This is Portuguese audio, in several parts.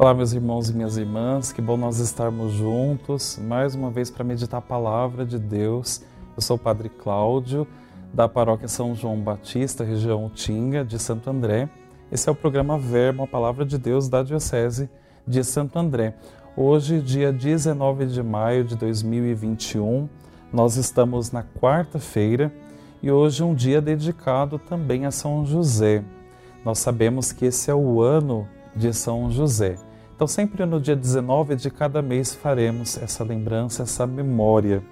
Olá, meus irmãos e minhas irmãs, que bom nós estarmos juntos mais uma vez para meditar a palavra de Deus. Eu sou o Padre Cláudio, da paróquia São João Batista, região Tinga, de Santo André. Esse é o programa Verbo, a palavra de Deus da Diocese de Santo André. Hoje, dia 19 de maio de 2021, nós estamos na quarta-feira e hoje é um dia dedicado também a São José. Nós sabemos que esse é o ano de São José. Então, sempre no dia 19 de cada mês faremos essa lembrança, essa memória.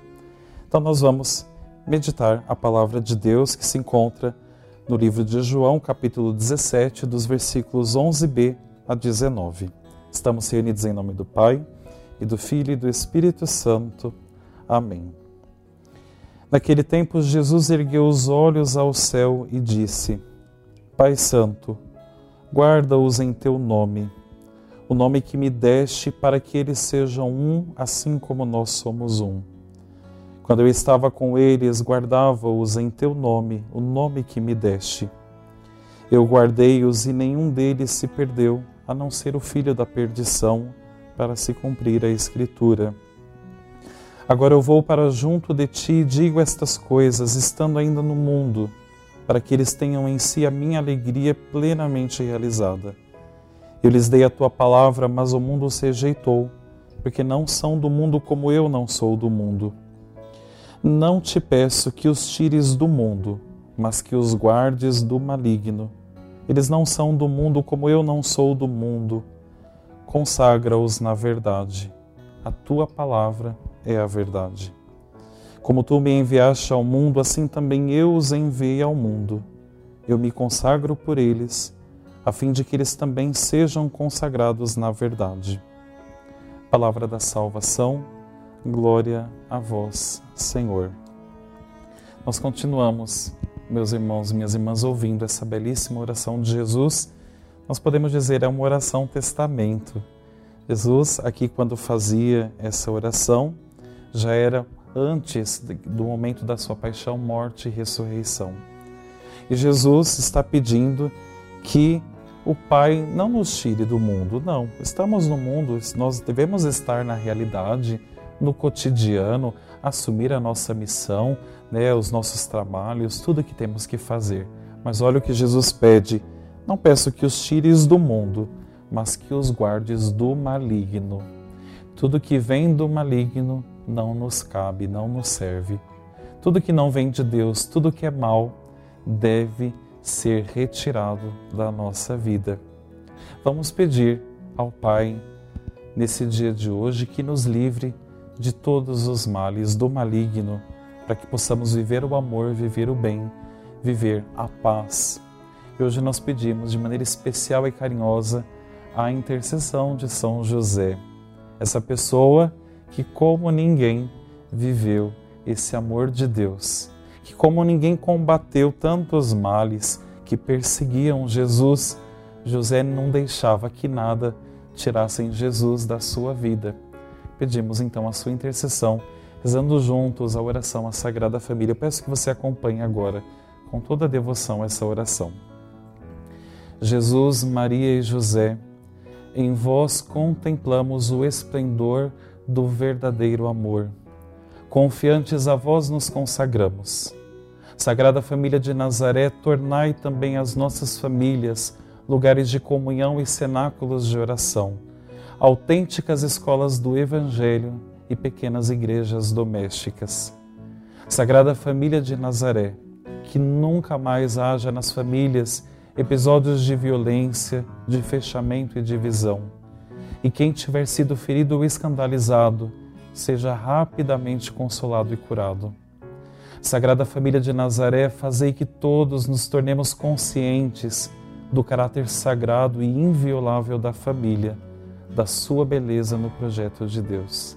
Então, nós vamos meditar a palavra de Deus que se encontra no livro de João, capítulo 17, dos versículos 11b a 19. Estamos reunidos em nome do Pai, e do Filho e do Espírito Santo. Amém. Naquele tempo, Jesus ergueu os olhos ao céu e disse: Pai Santo, guarda-os em teu nome o nome que me deste para que eles sejam um, assim como nós somos um. Quando eu estava com eles, guardava-os em teu nome, o nome que me deste. Eu guardei-os e nenhum deles se perdeu, a não ser o filho da perdição, para se cumprir a Escritura. Agora eu vou para junto de ti e digo estas coisas, estando ainda no mundo, para que eles tenham em si a minha alegria plenamente realizada. Eu lhes dei a tua palavra, mas o mundo se rejeitou, porque não são do mundo como eu não sou do mundo. Não te peço que os tires do mundo, mas que os guardes do maligno. Eles não são do mundo como eu não sou do mundo. Consagra-os na verdade. A tua palavra é a verdade. Como tu me enviaste ao mundo, assim também eu os enviei ao mundo. Eu me consagro por eles a fim de que eles também sejam consagrados na verdade. Palavra da salvação, glória a vós, Senhor. Nós continuamos, meus irmãos, minhas irmãs, ouvindo essa belíssima oração de Jesus. Nós podemos dizer é uma oração testamento. Jesus, aqui quando fazia essa oração, já era antes do momento da sua paixão, morte e ressurreição. E Jesus está pedindo que o Pai não nos tire do mundo, não. Estamos no mundo, nós devemos estar na realidade, no cotidiano, assumir a nossa missão, né, os nossos trabalhos, tudo que temos que fazer. Mas olha o que Jesus pede: não peço que os tires do mundo, mas que os guardes do maligno. Tudo que vem do maligno não nos cabe, não nos serve. Tudo que não vem de Deus, tudo que é mal, deve ser retirado da nossa vida. Vamos pedir ao Pai, nesse dia de hoje, que nos livre de todos os males do maligno, para que possamos viver o amor, viver o bem, viver a paz. E hoje nós pedimos de maneira especial e carinhosa a intercessão de São José, essa pessoa que, como ninguém, viveu esse amor de Deus que, como ninguém combateu tantos males que perseguiam Jesus, José não deixava que nada tirassem Jesus da sua vida. Pedimos então a sua intercessão, rezando juntos a oração à Sagrada Família. Eu peço que você acompanhe agora com toda a devoção essa oração. Jesus, Maria e José, em vós contemplamos o esplendor do verdadeiro amor. Confiantes a vós nos consagramos Sagrada Família de Nazaré, tornai também as nossas famílias lugares de comunhão e cenáculos de oração, autênticas escolas do Evangelho e pequenas igrejas domésticas. Sagrada Família de Nazaré, que nunca mais haja nas famílias episódios de violência, de fechamento e divisão. E quem tiver sido ferido ou escandalizado, seja rapidamente consolado e curado Sagrada Família de Nazaré, fazei que todos nos tornemos conscientes do caráter sagrado e inviolável da família, da sua beleza no projeto de Deus.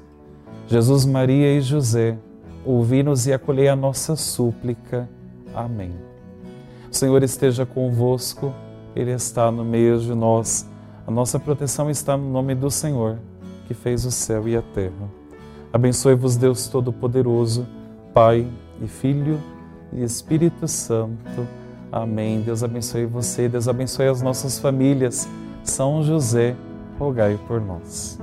Jesus, Maria e José, ouvi-nos e acolhei a nossa súplica. Amém. O Senhor esteja convosco, Ele está no meio de nós. A nossa proteção está no nome do Senhor, que fez o céu e a terra. Abençoe-vos, Deus Todo-Poderoso, Pai, e Filho e Espírito Santo. Amém. Deus abençoe você, Deus abençoe as nossas famílias. São José, rogai por nós.